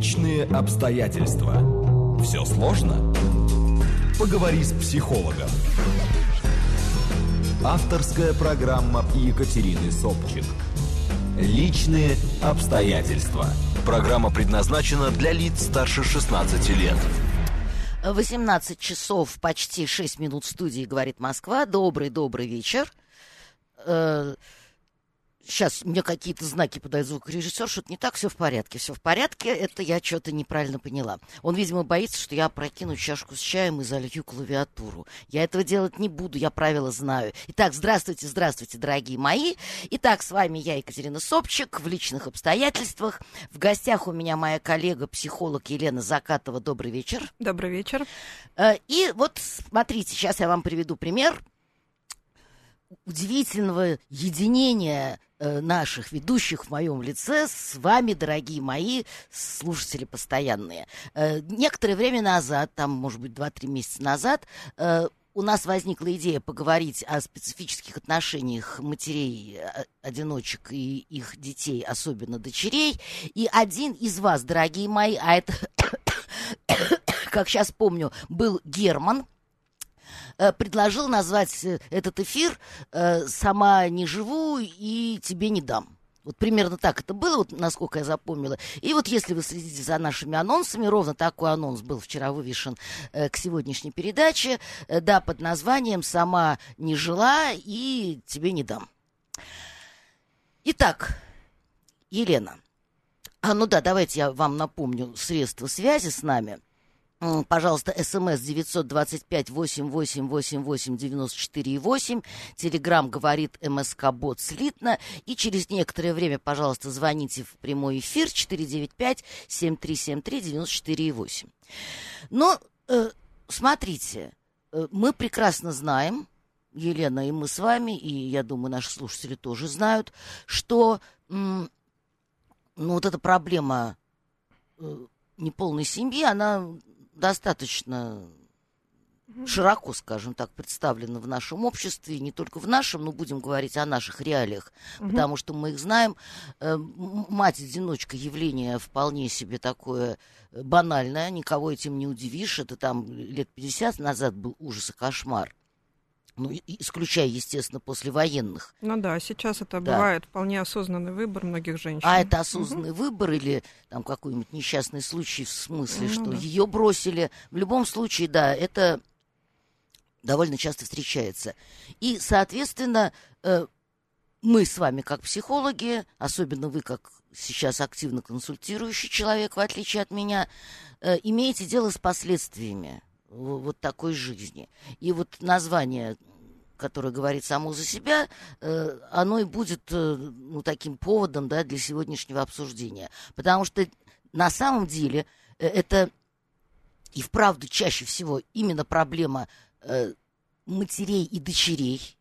Личные обстоятельства. Все сложно? Поговори с психологом. Авторская программа Екатерины Собчик. Личные обстоятельства. Программа предназначена для лиц старше 16 лет. 18 часов, почти 6 минут студии, говорит Москва. Добрый-добрый вечер. Сейчас мне какие-то знаки подает звукорежиссер, что-то не так, все в порядке, все в порядке, это я что-то неправильно поняла. Он, видимо, боится, что я прокину чашку с чаем и залью клавиатуру. Я этого делать не буду, я правила знаю. Итак, здравствуйте, здравствуйте, дорогие мои. Итак, с вами я, Екатерина Собчик, в личных обстоятельствах. В гостях у меня моя коллега, психолог Елена Закатова. Добрый вечер. Добрый вечер. Э, И вот смотрите, сейчас я вам приведу пример удивительного единения наших ведущих в моем лице с вами, дорогие мои слушатели постоянные. Э, некоторое время назад, там, может быть, 2-3 месяца назад, э, у нас возникла идея поговорить о специфических отношениях матерей, э, одиночек и их детей, особенно дочерей. И один из вас, дорогие мои, а это, как сейчас помню, был Герман, э, предложил назвать э, этот эфир э, «Сама не живу и тебе не дам». Вот примерно так это было, вот насколько я запомнила. И вот если вы следите за нашими анонсами, ровно такой анонс был вчера вывешен э, к сегодняшней передаче, э, да, под названием «Сама не жила и тебе не дам». Итак, Елена. А, ну да, давайте я вам напомню средства связи с нами – Пожалуйста, смс 925-8888-94,8. Телеграмм говорит МСК Бот слитно. И через некоторое время, пожалуйста, звоните в прямой эфир 495-7373-94,8. Но, э, смотрите, э, мы прекрасно знаем, Елена и мы с вами, и я думаю, наши слушатели тоже знают, что м, ну, вот эта проблема э, неполной семьи, она достаточно широко, скажем так, представлена в нашем обществе, не только в нашем, но будем говорить о наших реалиях, Мгм. потому что мы их знаем. Э, Мать-одиночка явление вполне себе такое э, банальное, никого этим не удивишь. Это там лет 50 назад был ужас и кошмар. Ну, исключая, естественно, послевоенных. Ну да, сейчас это Да. бывает вполне осознанный выбор многих женщин. А это осознанный выбор или там какой-нибудь несчастный случай в смысле, Ну что да. ее бросили. В любом случае, да, это довольно часто встречается. И, соответственно, э, мы с вами как психологи, особенно вы как сейчас активно консультирующий человек, в отличие от меня, э, имеете дело с последствиями вот такой жизни. И вот название которое говорит само за себя, э, оно и будет э, ну, таким поводом да, для сегодняшнего обсуждения. Потому что на самом деле э, это и вправду чаще всего именно проблема матерей и дочерей.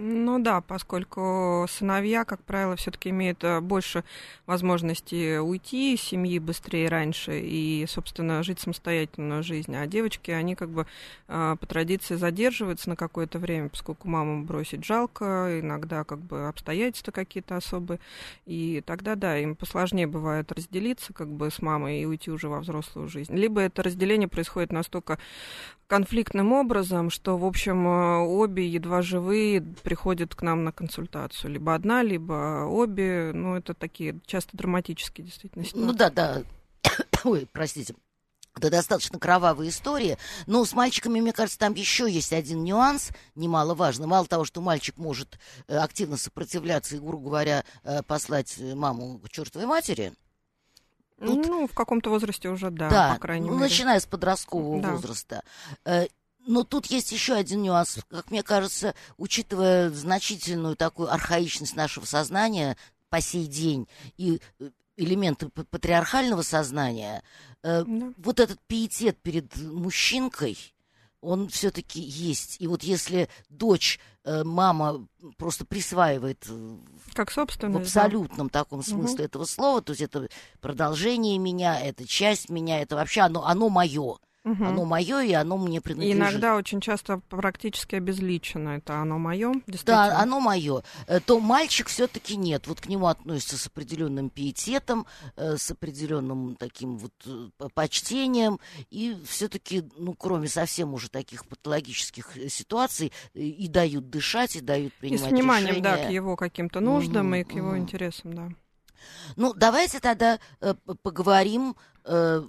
Ну да, поскольку сыновья, как правило, все-таки имеют э, больше возможности уйти из семьи быстрее раньше и, собственно, жить самостоятельную жизнь. А девочки, они как бы э, по традиции задерживаются на какое-то время, поскольку маму бросить жалко, иногда как бы обстоятельства какие-то особые. И тогда, да, им посложнее бывает разделиться как бы с мамой и уйти уже во взрослую жизнь. Либо это разделение происходит настолько конфликтным образом, что, в общем, э, обе едва живые приходят к нам на консультацию. Либо одна, либо обе. Ну, это такие часто драматические действительно Ну ситуации. да, да. Ой, простите. Это достаточно кровавая история. Но с мальчиками, мне кажется, там еще есть один нюанс немаловажный. Мало того, что мальчик может э, активно сопротивляться и, грубо говоря, э, послать э, маму к чертовой матери. тут- Ну, в каком-то возрасте уже, да, Да, по крайней ну, мере. начиная с подросткового Да. возраста. Но тут есть еще один нюанс, как мне кажется, учитывая значительную такую архаичность нашего сознания по сей день и э, элементы патриархального сознания, э, Да. вот этот пиетет перед мужчинкой, он все-таки есть. И вот если дочь, э, мама просто присваивает э, Как в собственность, да. абсолютном таком смысле этого слова, то есть это продолжение меня, это часть меня, это вообще оно, оно мое. Угу. Оно мое, и оно мне принадлежит. И иногда очень часто практически обезличено. Это оно мое, Да, оно мое. Э, то мальчик все-таки нет. Вот к нему относится с определенным пиететом, э, с определенным таким вот э, почтением. И все-таки, ну, кроме совсем уже таких патологических ситуаций, и дают дышать, и дают принимать решения. И с вниманием, решения. да, к его каким-то нуждам угу, и к его угу. интересам, да. Ну, давайте тогда э, поговорим. Э,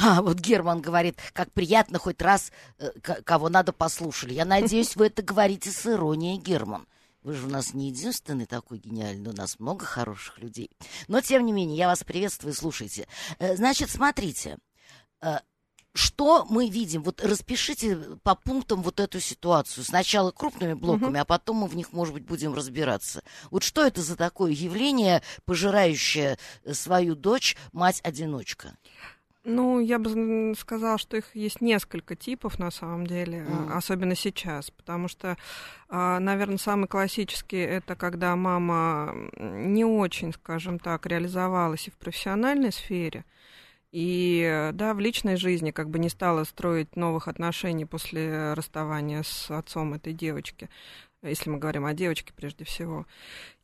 а, вот Герман говорит, как приятно хоть раз э, кого надо послушали. Я надеюсь, вы это говорите с иронией, Герман. Вы же у нас не единственный такой гениальный, у нас много хороших людей. Но, тем не менее, я вас приветствую, слушайте. Э, значит, смотрите, э, что мы видим? Вот распишите по пунктам вот эту ситуацию. Сначала крупными блоками, угу. а потом мы в них, может быть, будем разбираться. Вот что это за такое явление, пожирающее свою дочь мать-одиночка? Ну, я бы сказала, что их есть несколько типов на самом деле, mm. особенно сейчас, потому что, а, наверное, самый классический это когда мама не очень, скажем так, реализовалась и в профессиональной сфере, и да, в личной жизни как бы не стала строить новых отношений после расставания с отцом этой девочки, если мы говорим о девочке прежде всего.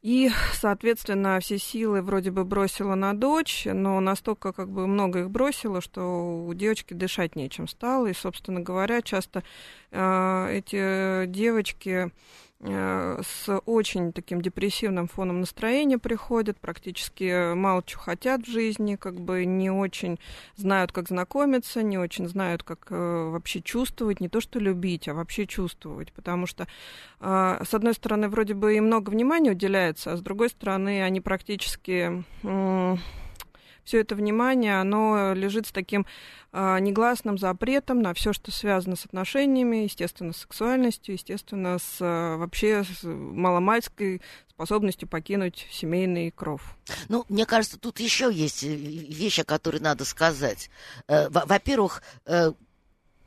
И, соответственно, все силы вроде бы бросила на дочь, но настолько как бы много их бросила, что у девочки дышать нечем стало. И, собственно говоря, часто э, эти девочки с очень таким депрессивным фоном настроения приходят, практически мало чего хотят в жизни, как бы не очень знают, как знакомиться, не очень знают, как э, вообще чувствовать, не то что любить, а вообще чувствовать, потому что, э, с одной стороны, вроде бы и много внимания уделяется, а с другой стороны, они практически все это внимание, оно лежит с таким э, негласным запретом на все, что связано с отношениями, естественно, с сексуальностью, естественно, с э, вообще с маломальской способностью покинуть семейный кров. Ну, мне кажется, тут еще есть э, вещь, о которой надо сказать. Э, во-первых, э,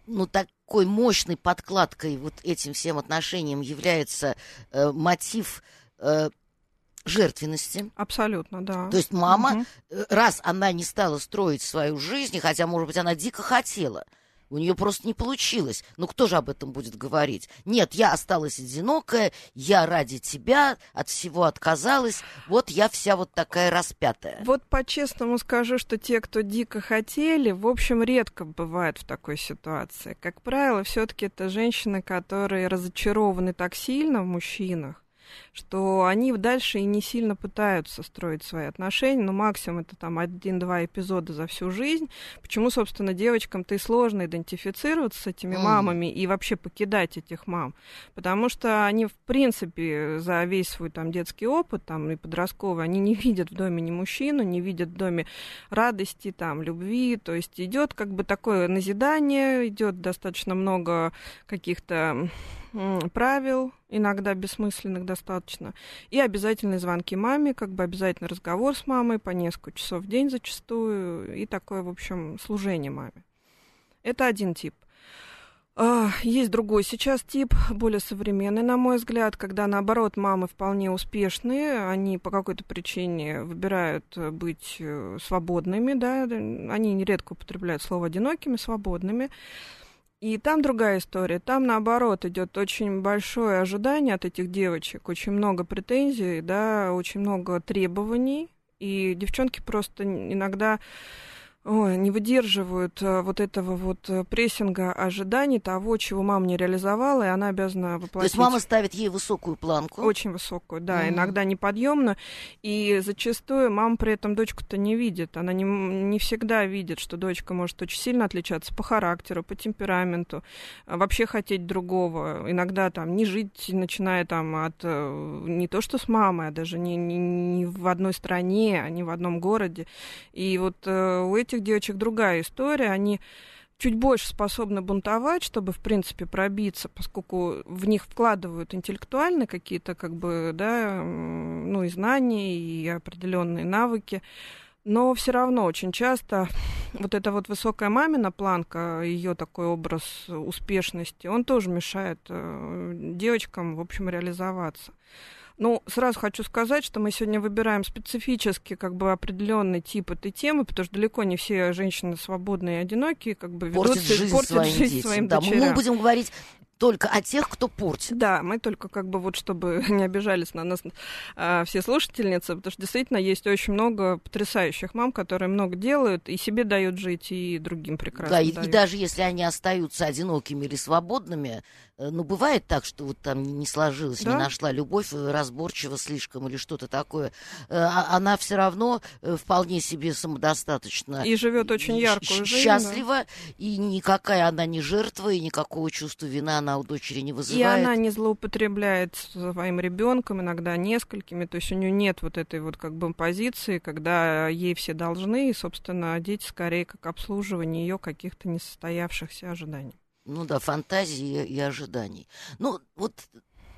ну, такой мощной подкладкой вот этим всем отношениям является мотив жертвенности. Абсолютно, да. То есть мама, угу. раз она не стала строить свою жизнь, хотя, может быть, она дико хотела, у нее просто не получилось. Ну кто же об этом будет говорить? Нет, я осталась одинокая, я ради тебя от всего отказалась, вот я вся вот такая распятая. Вот по-честному скажу, что те, кто дико хотели, в общем, редко бывают в такой ситуации. Как правило, все-таки это женщины, которые разочарованы так сильно в мужчинах, что они дальше и не сильно пытаются строить свои отношения, но максимум это там один-два эпизода за всю жизнь. Почему, собственно, девочкам-то и сложно идентифицироваться с этими mm. мамами и вообще покидать этих мам? Потому что они, в принципе, за весь свой там детский опыт, там и подростковый, они не видят в доме ни мужчину, не видят в доме радости, там, любви, то есть идет как бы такое назидание, идет достаточно много каких-то правил, иногда бессмысленных достаточно, и обязательные звонки маме, как бы обязательный разговор с мамой по несколько часов в день зачастую, и такое, в общем, служение маме. Это один тип. А, есть другой сейчас тип, более современный, на мой взгляд, когда, наоборот, мамы вполне успешные, они по какой-то причине выбирают быть э, свободными, да, они нередко употребляют слово «одинокими», свободными, и там другая история. Там, наоборот, идет очень большое ожидание от этих девочек, очень много претензий, да, очень много требований. И девчонки просто иногда ой, не выдерживают э, вот этого вот э, прессинга ожиданий того, чего мама не реализовала, и она обязана воплотить. То есть мама ставит ей высокую планку? Очень высокую, да, mm-hmm. иногда неподъемно, и зачастую мама при этом дочку-то не видит, она не, не всегда видит, что дочка может очень сильно отличаться по характеру, по темпераменту, а вообще хотеть другого, иногда там не жить, начиная там от э, не то что с мамой, а даже не, не, не в одной стране, а не в одном городе, и вот у этих этих девочек другая история. Они чуть больше способны бунтовать, чтобы, в принципе, пробиться, поскольку в них вкладывают интеллектуальные какие-то, как бы, да, ну, и знания, и определенные навыки. Но все равно очень часто вот эта вот высокая мамина планка, ее такой образ успешности, он тоже мешает э, девочкам, в общем, реализоваться. Ну, сразу хочу сказать, что мы сегодня выбираем специфически как бы определенный тип этой темы, потому что далеко не все женщины свободные и одинокие, как бы ведут портят жизнь, портят своим, жизнь детям. своим да, дочерям. Мы будем говорить только о тех, кто портит. Да, мы только как бы вот, чтобы не обижались на нас а, все слушательницы, потому что действительно есть очень много потрясающих мам, которые много делают и себе дают жить, и другим прекрасно Да, и, дают. и даже если они остаются одинокими или свободными, ну, бывает так, что вот там не сложилось, Да. не нашла любовь, э, разборчиво слишком или что-то такое, э, а- она все равно э, вполне себе самодостаточна. И живет очень и яркую жизнь. да. Счастлива, и никакая она не жертва, и никакого чувства вины она у дочери не И вызывает. она не злоупотребляет своим ребенком, иногда несколькими. То есть у нее нет вот этой вот как бы позиции, когда ей все должны, и, собственно, дети скорее как обслуживание ее каких-то несостоявшихся ожиданий. Ну да, фантазии и ожиданий. Ну, вот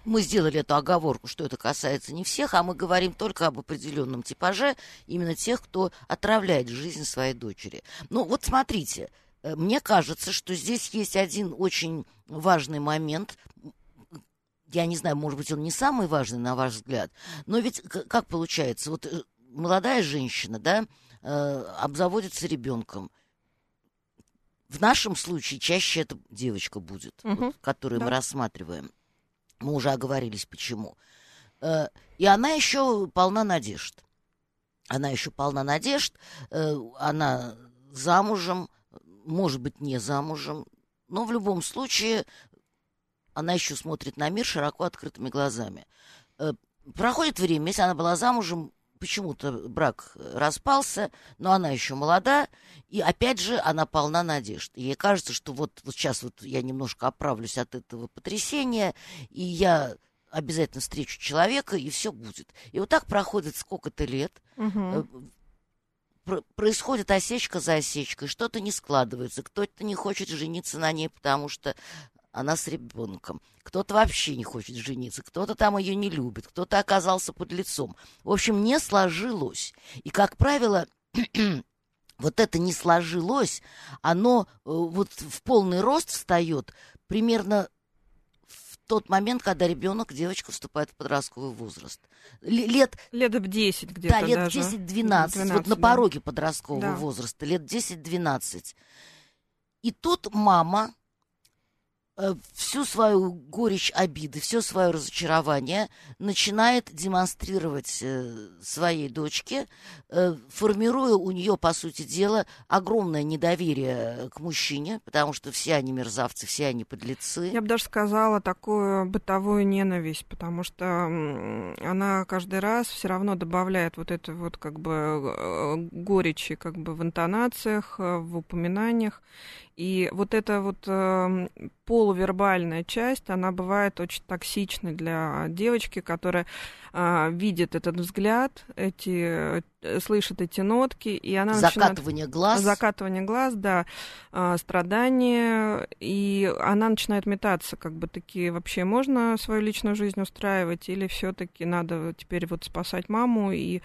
мы сделали эту оговорку, что это касается не всех, а мы говорим только об определенном типаже, именно тех, кто отравляет жизнь своей дочери. Ну, вот смотрите, э, мне кажется, что здесь есть один очень важный момент. Я не знаю, может быть, он не самый важный, на ваш взгляд, но ведь как получается, вот э, молодая женщина, да, э, обзаводится ребенком, в нашем случае чаще это девочка будет, Мгм. вот, которую мы Да. рассматриваем. Мы уже оговорились, почему. Э, И она еще полна надежд. Она еще полна надежд. э, Она замужем, может быть, не замужем. Но в любом случае она еще смотрит на мир широко открытыми глазами. Э, Проходит время, если она была замужем, почему-то брак распался, но она еще молода, и опять же она полна надежд. И ей кажется, что вот, вот сейчас вот я немножко оправлюсь от этого потрясения, и я обязательно встречу человека, и все будет. И вот так проходит сколько-то лет, про- происходит осечка за осечкой, что-то не складывается, кто-то не хочет жениться на ней, потому что она с ребенком, кто-то вообще не хочет жениться, кто-то там ее не любит, кто-то оказался под лицом. В общем, не сложилось. И, как правило, вот это не сложилось, оно э, вот в полный рост встает примерно в тот момент, когда ребенок, девочка вступает в подростковый возраст. Лет Лет в 10 где-то да, лет даже. 10-12, вот 12, на да. пороге подросткового Да. возраста, лет 10-12. И тут мама всю свою горечь обиды, все свое разочарование начинает демонстрировать э, своей дочке, э, формируя у нее, по сути дела, огромное недоверие к мужчине, потому что все они мерзавцы, все они подлецы. Я бы даже сказала такую бытовую ненависть, потому что она каждый раз все равно добавляет вот это вот как бы э, горечи как бы в интонациях, э, в упоминаниях. И вот эта вот э, полувербальная часть, она бывает очень токсичной для девочки, которая э, видит этот взгляд, эти, э, слышит эти нотки, и она начинает... Закатывание глаз. Закатывание глаз, да, а, страдания, и она начинает метаться, как бы такие, вообще можно свою личную жизнь устраивать, или все-таки надо теперь вот спасать маму, и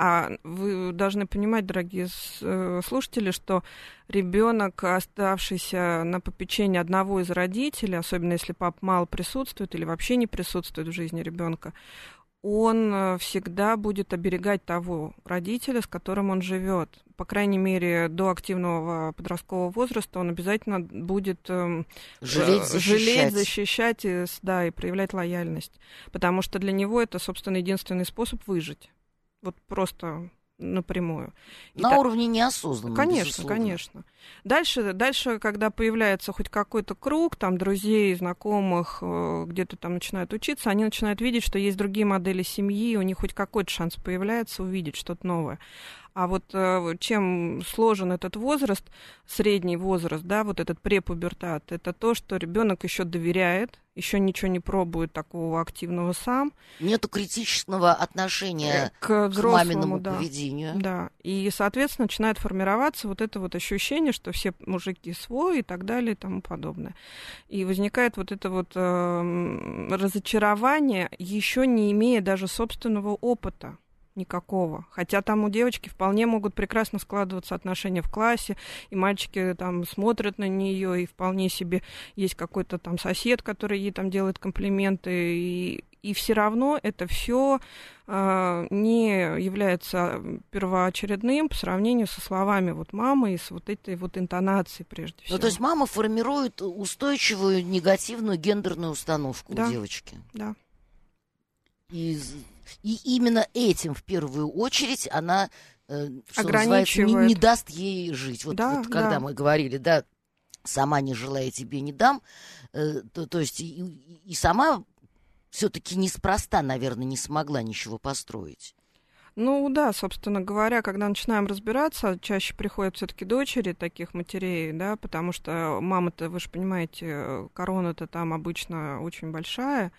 а вы должны понимать, дорогие э, слушатели, что ребенок, оставшийся на попечении одного из родителей, особенно если пап мало присутствует или вообще не присутствует в жизни ребенка, он э, всегда будет оберегать того родителя, с которым он живет. По крайней мере, до активного подросткового возраста он обязательно будет эм, Жалеть, э, защищать. жалеть, защищать и, да, и проявлять лояльность. Потому что для него это, собственно, единственный способ выжить. Вот просто напрямую. И На та- уровне неосознанном, Конечно, безусловно. конечно. Дальше, дальше, когда появляется хоть какой-то круг, там, друзей, знакомых, э, где-то там начинают учиться, они начинают видеть, что есть другие модели семьи, у них хоть какой-то шанс появляется увидеть что-то новое. А вот э, чем сложен этот возраст, средний возраст, да, вот этот препубертат, это то, что ребенок еще доверяет, еще ничего не пробует такого активного сам, Нету критического отношения к к взрослому, маминому да. поведению. Да, и, соответственно, начинает формироваться вот это вот ощущение, что все мужики свой и так далее и тому подобное. И возникает вот это вот эм, разочарование, еще не имея даже собственного опыта. Никакого. Хотя там у девочки вполне могут прекрасно складываться отношения в классе, и мальчики там смотрят на нее, и вполне себе есть какой-то там сосед, который ей там делает комплименты, и, и все равно это все э, не является первоочередным по сравнению со словами вот мамы и с вот этой вот интонацией прежде всего. Ну, то есть мама формирует устойчивую негативную гендерную установку да. у девочки. Да. И, и именно этим в первую очередь она э, что Ограничивает. не, не даст ей жить. Вот, Да, вот когда да. мы говорили, да, сама не желая тебе не дам, э, то, то есть и, и сама все-таки неспроста, наверное, не смогла ничего построить. Ну да, собственно говоря, когда начинаем разбираться, чаще приходят все-таки дочери таких матерей, да, потому что мама-то, вы же понимаете, корона-то там обычно очень большая.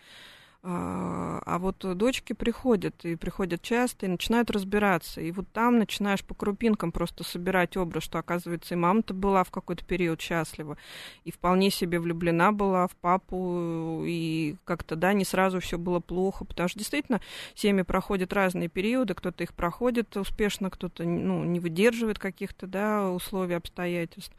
А а вот дочки приходят, и приходят часто, и начинают разбираться. И вот там начинаешь по крупинкам просто собирать образ, что, оказывается, и мама-то была в какой-то период счастлива, и вполне себе влюблена была в папу, и как-то, да, не сразу все было плохо, потому что действительно семьи проходят разные периоды, кто-то их проходит успешно, кто-то, ну, не выдерживает каких-то, да, условий, обстоятельств.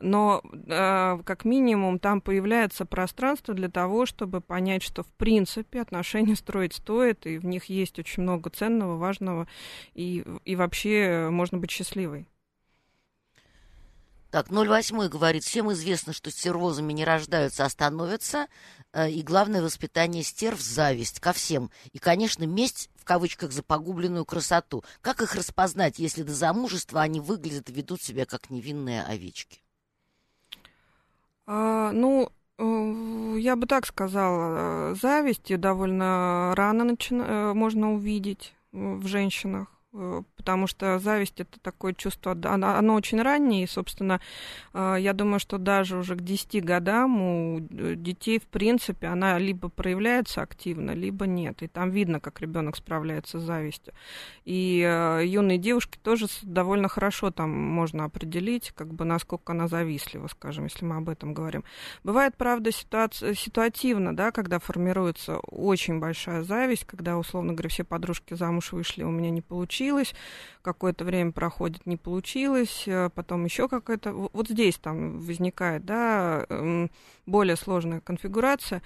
Но э, как минимум там появляется пространство для того, чтобы понять, что в принципе отношения строить стоит, и в них есть очень много ценного, важного, и, и вообще можно быть счастливой. Так, 08 говорит, всем известно, что стервозами не рождаются, а становятся. Э, и главное воспитание стерв – зависть ко всем. И, конечно, месть, в кавычках, за погубленную красоту. Как их распознать, если до замужества они выглядят и ведут себя как невинные овечки? А, ну, я бы так сказала, э, зависть довольно рано начина- э, можно увидеть э, в женщинах, э, потому что зависть это такое чувство, оно, оно очень раннее, и, собственно, э, я думаю, что даже уже к 10 годам у э, детей, в принципе, она либо проявляется активно, либо нет, и там видно, как ребенок справляется с завистью. И э, юные девушки тоже довольно хорошо там можно определить, как бы насколько она завистлива, скажем, если мы об этом говорим. Бывает, правда, ситуация, ситуативно, да, когда формируется очень большая зависть, когда, условно говоря, все подружки замуж вышли, у меня не получилось, какое-то время проходит, не получилось, э, потом еще какая-то... Вот здесь там возникает, да, эм, более сложная конфигурация.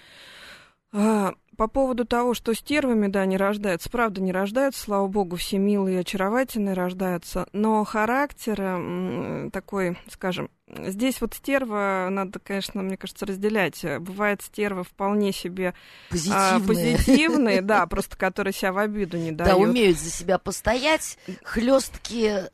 По поводу того, что стервами, да, не рождаются, правда, не рождаются, слава богу, все милые и очаровательные рождаются, но характер м, такой, скажем, здесь вот стерва надо, конечно, мне кажется, разделять. Бывает стерва вполне себе а, Позитивные. да, просто которые себя в обиду не Да, дают. умеют за себя постоять, хлесткие,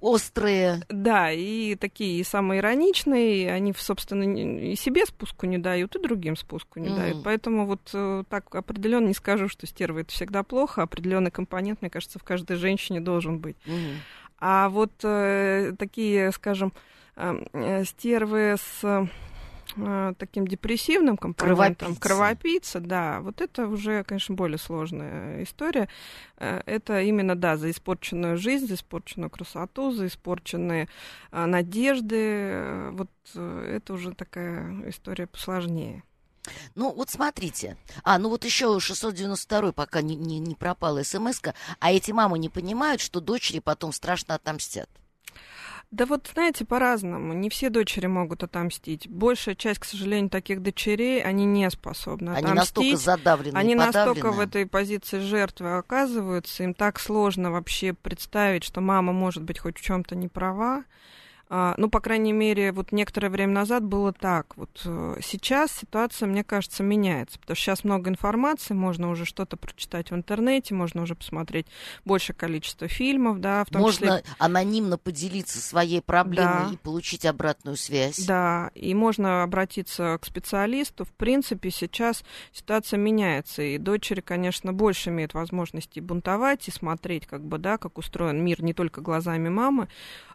острые. Да, и такие самые ироничные, они, собственно, и себе спуску не дают, и другим спуску не Мгм. дают. Поэтому вот э, так определенно не скажу, что стерва это всегда плохо. Определенный компонент, мне кажется, в каждой женщине должен быть. Мгм. А вот э, такие, скажем, э, э, стервы с таким депрессивным компонентом, кровопийца, да, вот это уже, конечно, более сложная история. Э, Это именно, да, за испорченную жизнь, за испорченную красоту, за испорченные э, надежды. Э, Вот э, это уже такая история посложнее. Ну, вот смотрите. А, ну вот еще 692 пока не, не, не пропала смс -ка. А эти мамы не понимают, что дочери потом страшно отомстят. Да вот, знаете, по-разному. Не все дочери могут отомстить. Большая часть, к сожалению, таких дочерей, они не способны Они отомстить. настолько задавлены Они настолько в этой позиции жертвы оказываются, им так сложно вообще представить, что мама может быть хоть в чем-то не права. А, ну, по крайней мере, вот некоторое время назад было так. Вот э, сейчас ситуация, мне кажется, меняется, потому что сейчас много информации, можно уже что-то прочитать в интернете, можно уже посмотреть большее количество фильмов, да, в том Можно числе анонимно поделиться своей проблемой Да. и получить обратную связь. Да, и можно обратиться к специалисту. В принципе, сейчас ситуация меняется, и дочери, конечно, больше имеют возможности бунтовать и смотреть, как бы, да, как устроен мир не только глазами мамы,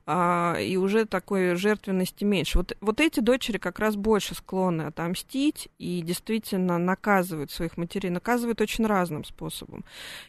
а, и уже уже такой жертвенности меньше. Вот, вот эти дочери как раз больше склонны отомстить и действительно наказывают своих матерей, наказывают очень разным способом.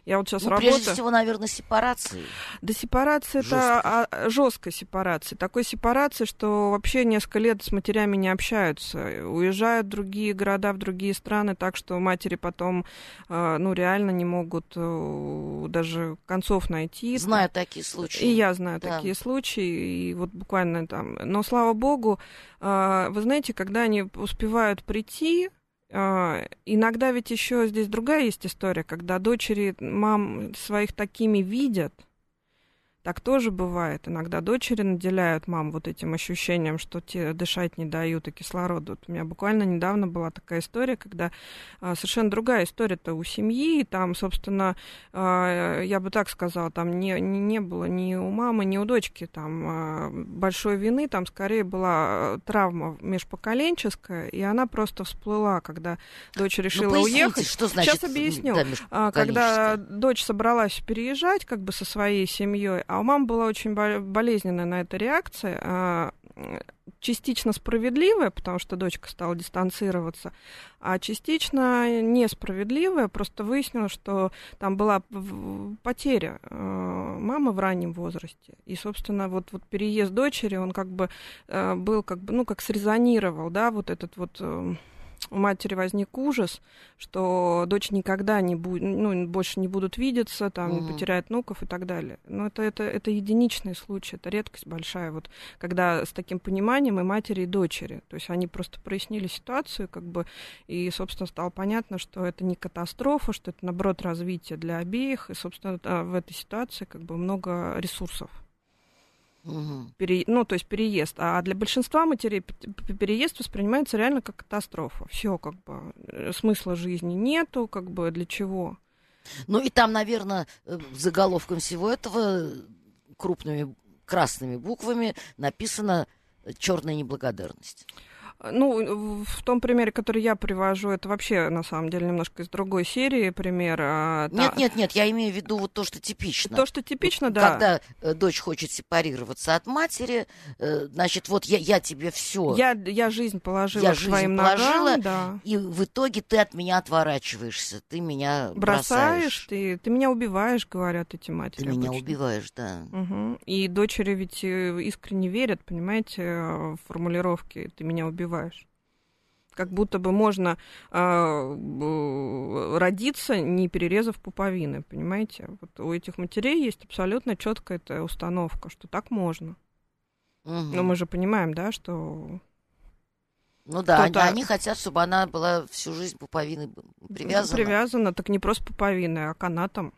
Я вот сейчас ну, работаю... Прежде всего, наверное, сепарации. Да сепарация это а, жесткая сепарация. Такой сепарации, что вообще несколько лет с матерями не общаются. Уезжают в другие города, в другие страны, так что матери потом, а, ну, реально не могут э, даже концов найти. Знаю такие случаи. И я знаю да. такие случаи, и вот буквально там. Но слава богу, а, вы знаете, когда они успевают прийти, а, иногда ведь еще здесь другая есть история, когда дочери мам своих такими видят, так тоже бывает. Иногда дочери наделяют мам вот этим ощущением, что те дышать не дают и кислород. Вот у меня буквально недавно была такая история, когда а, совершенно другая история-то у семьи. И там, собственно, а, я бы так сказала, там не, не, не было ни у мамы, ни у дочки там а, большой вины. Там скорее была травма межпоколенческая, и она просто всплыла, когда дочь ну, решила ну, уехать. Что значит Сейчас объясню. Да, когда дочь собралась переезжать как бы со своей семьей, а у мамы была очень болезненная на это реакция, а, частично справедливая, потому что дочка стала дистанцироваться, а частично несправедливая. Просто выяснилось, что там была потеря а, мамы в раннем возрасте. И, собственно, вот, вот переезд дочери, он как бы а, был как бы, ну, как срезонировал, да, вот этот вот э, у матери возник ужас, что дочь никогда не будет, ну, больше не будут видеться, там, mm-hmm. потеряет внуков и так далее. Но это, это, это единичный случай, это редкость большая, вот, когда с таким пониманием и матери, и дочери. То есть они просто прояснили ситуацию, как бы, и, собственно, стало понятно, что это не катастрофа, что это, наоборот, развитие для обеих, и, собственно, в этой ситуации, как бы, много ресурсов. Угу. Пере, ну, то есть переезд. А для большинства матерей переезд воспринимается реально как катастрофа. Все, как бы, э, смысла жизни нету, как бы, для чего. Ну, и там, наверное, э, заголовком всего этого крупными красными буквами написано черная неблагодарность. Ну, в том примере, который я привожу, это вообще, на самом деле, немножко из другой серии пример. А, нет, та... нет, нет, я имею в виду вот то, что типично. То, что типично, да. Когда э, дочь хочет сепарироваться от матери, э, значит, вот я, я тебе все. Я, я жизнь положила я жизнь положила, ногам, да. и в итоге ты от меня отворачиваешься, ты меня бросаешь. бросаешь. Ты, ты меня убиваешь, говорят эти матери. Ты обычно. меня убиваешь, да. Угу. И дочери ведь э, искренне верят, понимаете, в формулировки «ты меня убиваешь» убиваешь. Как будто бы можно э, родиться, не перерезав пуповины, понимаете? Вот у этих матерей есть абсолютно четкая эта установка, что так можно. Угу. Но мы же понимаем, да, что ну да, они, они хотят, чтобы она была всю жизнь пуповиной привязана. Привязана, так не просто пуповиной, а канатом.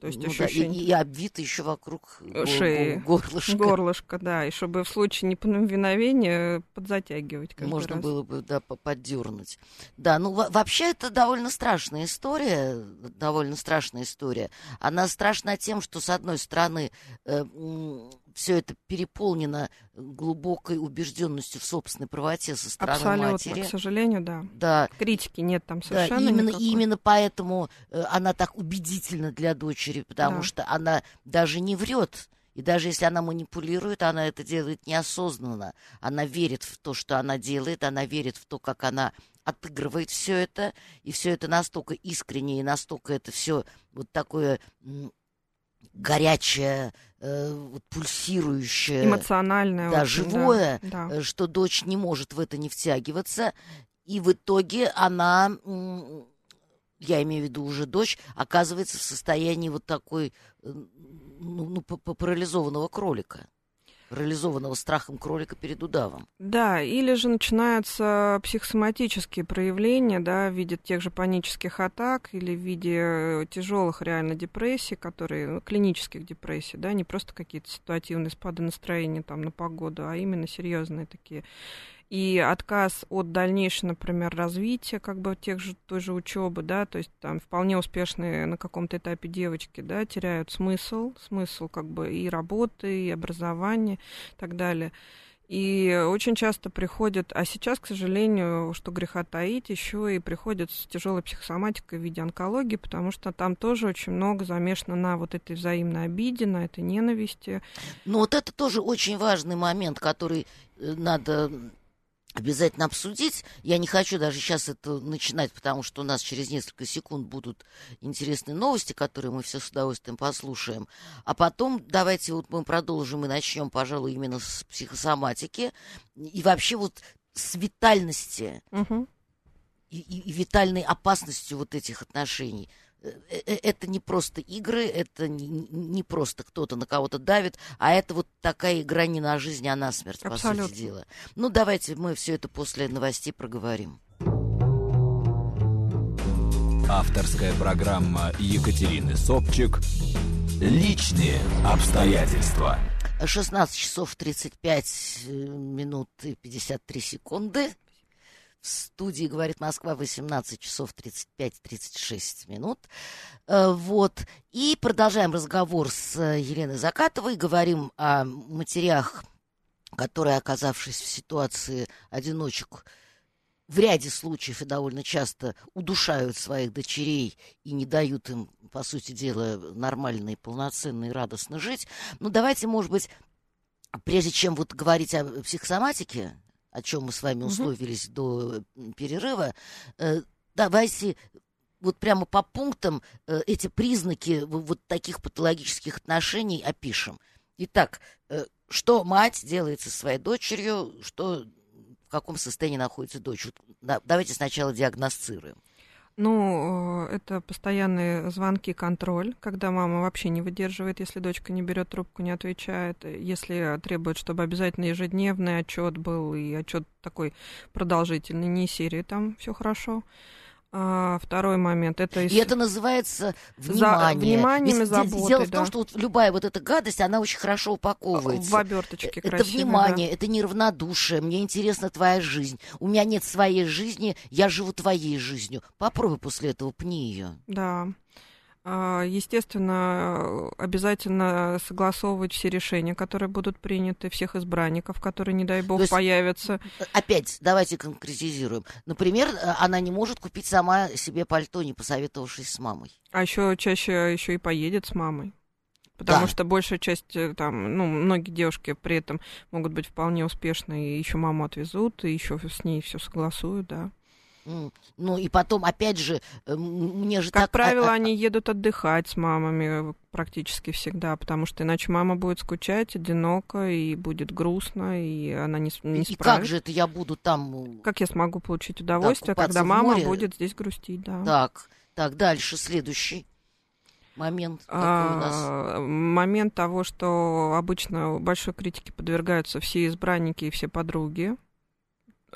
То есть ну, ощущение... да, и, и обвито еще вокруг шеи, горлышка. Горлышко, да, и чтобы в случае неповиновения подзатягивать. Можно раз. было бы, да, поддернуть. Да, ну вообще это довольно страшная история, довольно страшная история. Она страшна тем, что с одной стороны э, все это переполнено глубокой убежденностью в собственной правоте со стороны Абсолютно, матери. к сожалению, да. Да. Критики нет там совершенно да, именно, никакой. именно поэтому э, она так убедительна для дочери, потому да. что она даже не врет. И даже если она манипулирует, она это делает неосознанно. Она верит в то, что она делает, она верит в то, как она отыгрывает все это, и все это настолько искренне, и настолько это все вот такое горячее, э, вот, пульсирующее, эмоциональное, да, очень, живое, да, да. Э, что дочь не может в это не втягиваться, и в итоге она, я имею в виду уже дочь, оказывается в состоянии вот такой, э, ну, ну парализованного кролика реализованного страхом кролика перед удавом. Да, или же начинаются психосоматические проявления, да, в виде тех же панических атак или в виде тяжелых реально депрессий, которые, ну, клинических депрессий, да, не просто какие-то ситуативные спады настроения там на погоду, а именно серьезные такие и отказ от дальнейшего, например, развития, как бы тех же, той же учебы, да, то есть там вполне успешные на каком-то этапе девочки, да, теряют смысл, смысл как бы и работы, и образования и так далее. И очень часто приходят, а сейчас, к сожалению, что греха таить, еще и приходят с тяжелой психосоматикой в виде онкологии, потому что там тоже очень много замешано на вот этой взаимной обиде, на этой ненависти. Ну вот это тоже очень важный момент, который э, надо обязательно обсудить. Я не хочу даже сейчас это начинать, потому что у нас через несколько секунд будут интересные новости, которые мы все с удовольствием послушаем. А потом давайте вот мы продолжим и начнем, пожалуй, именно с психосоматики и вообще вот с витальности Угу. и, и, и витальной опасностью вот этих отношений. Э, э, Это не просто игры, это не, не просто кто-то на кого-то давит, а это вот такая игра не на жизнь, а на смерть, по Абсолютно. сути дела. Ну, давайте мы все это после новостей проговорим. Авторская программа Екатерины Собчик «Личные обстоятельства». 16 часов 35 э, минут и 53 секунды. В студии «Говорит Москва» 18 часов 35-36 минут. Э, Вот. И продолжаем разговор с э, Еленой Закатовой. Говорим о матерях, которые, оказавшись в ситуации одиночек, в ряде случаев и довольно часто удушают своих дочерей и не дают им, по сути дела, нормально и полноценно и радостно жить. Ну, давайте, может быть, прежде чем вот говорить о психосоматике, о чем мы с вами условились до м, перерыва, э, давайте вот прямо по пунктам э, эти признаки вот таких патологических отношений опишем. Итак, э, что мать делает со своей дочерью, что в каком состоянии находится дочь. Вот да- давайте сначала диагностируем. Ну, э, это постоянные звонки, контроль, когда мама вообще не выдерживает, если дочка не берет трубку, не отвечает, если требует, чтобы обязательно ежедневный отчет был, и отчет такой продолжительный, не серии, там все хорошо. А, второй момент это И это называется внимание. вниманием и заботой, Дело в том, да. что вот любая вот эта гадость, она очень хорошо упаковывается. в оберточке Это красивой, да. внимание, это неравнодушие, мне интересна твоя жизнь. У меня нет своей жизни, я живу твоей жизнью. Попробуй после этого пни ее. Да. А, Естественно, обязательно согласовывать все решения, которые будут приняты, всех избранников, которые, не дай бог, есть- появятся. Опять, давайте конкретизируем. Например, э, она не может купить сама себе пальто, не посоветовавшись с мамой. А еще чаще еще и поедет с мамой. Потому Да. что большая часть, э, там, ну, многие девушки при этом могут быть вполне успешны, и еще маму отвезут, и еще с ней все согласуют, да. Ну и потом, опять же, э, мне же Как так... а- правило, а- они едут отдыхать с мамами э, практически всегда, потому что иначе мама будет скучать, одиноко, и будет грустно, и она не, не И как справится. же это я буду там... Как я смогу получить удовольствие, купаться когда мама море? будет здесь грустить, да. Так, так, дальше, следующий момент. Какой у нас? А, момент того, что обычно большой критике подвергаются все избранники и все подруги.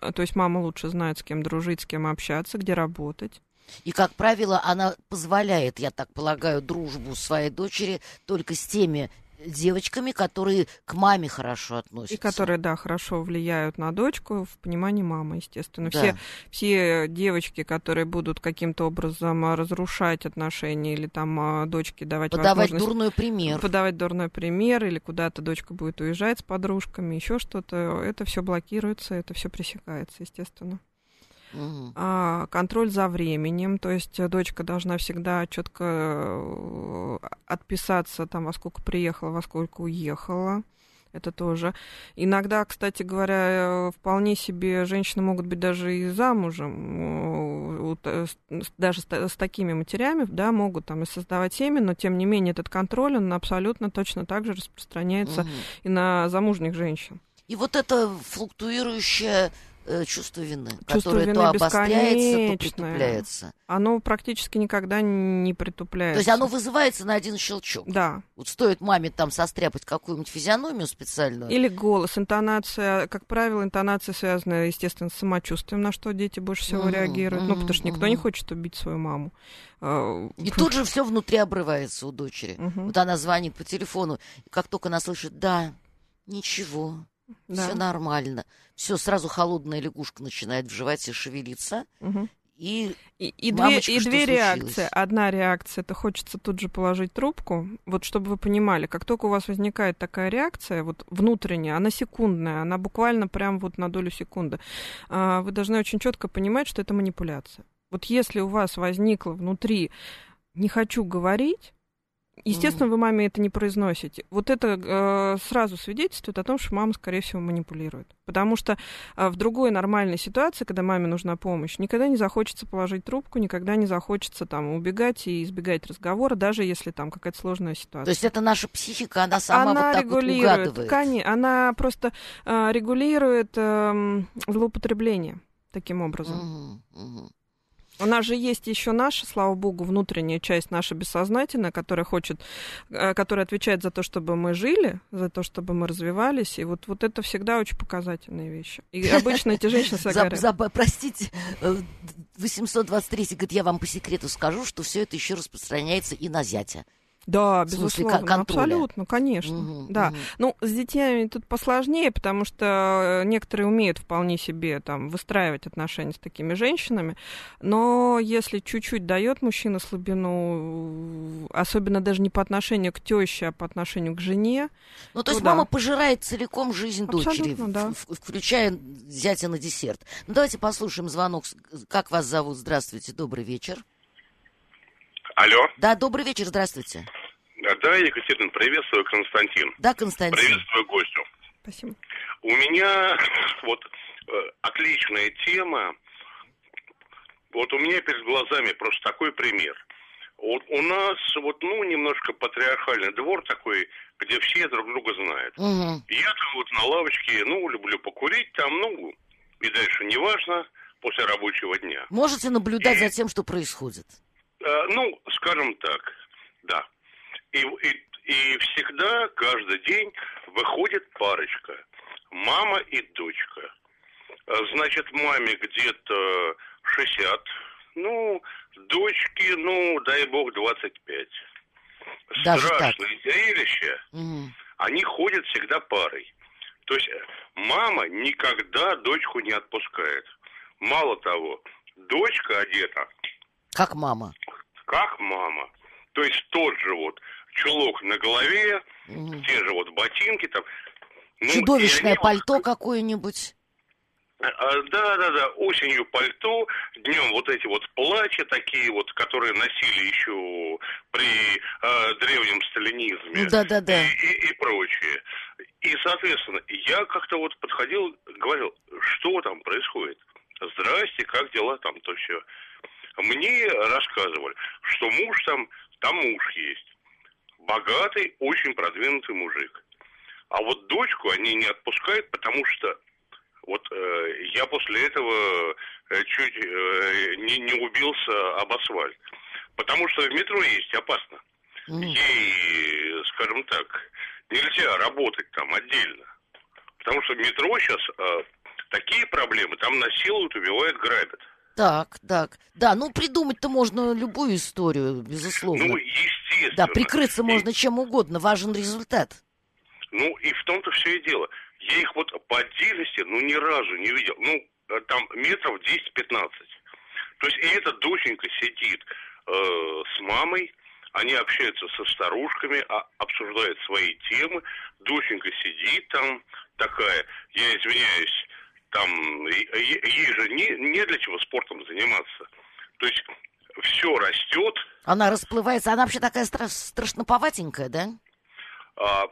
А, То есть мама лучше знает, с кем дружить, с кем общаться, где работать. И, как правило, она позволяет, я так полагаю, дружбу своей дочери только с теми девочками, которые к маме хорошо относятся. И которые, да, хорошо влияют на дочку в понимании мамы, естественно. Да. Все, все девочки, которые будут каким-то образом а, разрушать отношения или там а, дочке давать Подавать дурной пример. подавать дурной пример, или куда-то дочка будет уезжать с подружками, еще что-то, это все блокируется, это все пресекается, естественно. А, контроль за временем, то есть э, дочка должна всегда четко э, отписаться, там, во сколько приехала, во сколько уехала. Это тоже. Иногда, кстати говоря, э, вполне себе женщины могут быть даже и замужем, даже с, та- с такими матерями, да, могут там и создавать семьи, но тем не менее этот контроль, он абсолютно точно так же распространяется Мгм. и на замужних женщин. И вот это флуктуирующее чувство вины, Чувство которое вины то обостряется, то притупляется. Оно практически никогда не притупляется. То есть оно вызывается на один щелчок. Да. Вот стоит маме там состряпать какую-нибудь физиономию специальную. Или голос, интонация. Как правило, интонация связана, естественно, с самочувствием, на что дети больше всего Мгм, реагируют. Ну, потому что никто не мгм. хочет убить свою маму. А, И тут же все внутри обрывается у дочери. Мгм. Вот она звонит по телефону, и как только она слышит, да, ничего, Да. все нормально. Все, сразу холодная лягушка начинает в животе шевелиться, Мгм. и И, и две, Мамочка, и что две случилось? реакции. Одна реакция это хочется тут же положить трубку. Вот чтобы вы понимали, как только у вас возникает такая реакция, вот внутренняя, она секундная, она буквально прям вот на долю секунды, а, вы должны очень четко понимать, что это манипуляция. Вот если у вас возникло внутри не хочу говорить, естественно, вы маме это не произносите. Вот это э, сразу свидетельствует о том, что мама, скорее всего, манипулирует. Потому что э, в другой нормальной ситуации, когда маме нужна помощь, никогда не захочется положить трубку, никогда не захочется там убегать и избегать разговора, даже если там какая-то сложная ситуация. то есть это наша психика, она сама она вот так вот регулирует, угадывает. коне- она просто э, регулирует эм, злоупотребление таким образом. Мгм, мгм. У нас же есть еще наша, слава богу, внутренняя часть, наша бессознательная, которая хочет, э, которая отвечает за то, чтобы мы жили, за то, чтобы мы развивались. И вот, вот это всегда очень показательные вещи. И обычно эти женщины всегда За- говорят, за- простите, э, 823 говорит, я вам по секрету скажу, что все это еще распространяется и на зятя. Да, смысле, безусловно, контроля. абсолютно, конечно. Мгм, да. мгм. Ну, с детьми тут посложнее, потому что некоторые умеют вполне себе там выстраивать отношения с такими женщинами, но если чуть-чуть дает мужчина слабину, особенно даже не по отношению к теще, а по отношению к жене, Ну, то есть Ну, да. мама пожирает целиком жизнь дочери, Абсолютно, да. в- в- включая зятя на десерт. Ну, давайте послушаем звонок. Как вас зовут? Здравствуйте, добрый вечер. Алло. Да, добрый вечер, здравствуйте. Да, Екатерина, приветствую, Константин. Да, Константин. Приветствую гостю. спасибо. У меня вот э, отличная тема. Вот у меня перед глазами просто такой пример. Вот у нас вот, ну, немножко патриархальный двор такой, где все друг друга знают. Мгм. Я там вот на лавочке, ну, люблю покурить там, ну, и дальше неважно, после рабочего дня. Можете наблюдать за тем, что происходит. Э, ну, скажем так, да. И, и, и всегда, каждый день выходит парочка. Мама и дочка. Э, Значит, маме где-то 60, ну, дочке, ну, дай бог, 25. Даже так? Страшное зрелище. Мгм. Они ходят всегда парой. То есть мама никогда дочку не отпускает. Мало того, дочка одета Как мама. как мама. То есть тот же вот чулок на голове, Мгм. те же вот ботинки там. Ну, Чудовищное они пальто какое-нибудь. А, Да, да, да, осенью пальто, днем вот эти вот платья такие вот, которые носили еще при э, древнем сталинизме. Ну, да-да-да. И, и- и прочее. И, соответственно, я как-то вот подходил, говорил, что там происходит? Здрасте, как дела там, то все. Мне рассказывали, что муж там, там муж есть. Богатый, очень продвинутый мужик. А вот дочку они не отпускают, потому что вот э, я после этого э, чуть э, не, не убился об асфальт. Потому что в метро есть опасно. Ей, скажем так, нельзя работать там отдельно. Потому что в метро сейчас такие проблемы, там насилуют, убивают, грабят. Так, так. Да, ну придумать-то можно любую историю, безусловно. Ну, естественно. да, прикрыться И- можно чем угодно, важен результат. Ну, и в том-то все и дело. Я их вот по отдельности, ну, ни разу не видел. Ну, э, там метров 10-15. То есть, и эта доченька сидит э, с мамой, они общаются со старушками, а, обсуждают свои темы. Доченька сидит там такая, я извиняюсь, там, ей же не, не для чего спортом заниматься. То есть, все растет, Она расплывается, она вообще такая стра- страшноповатенькая, да? А,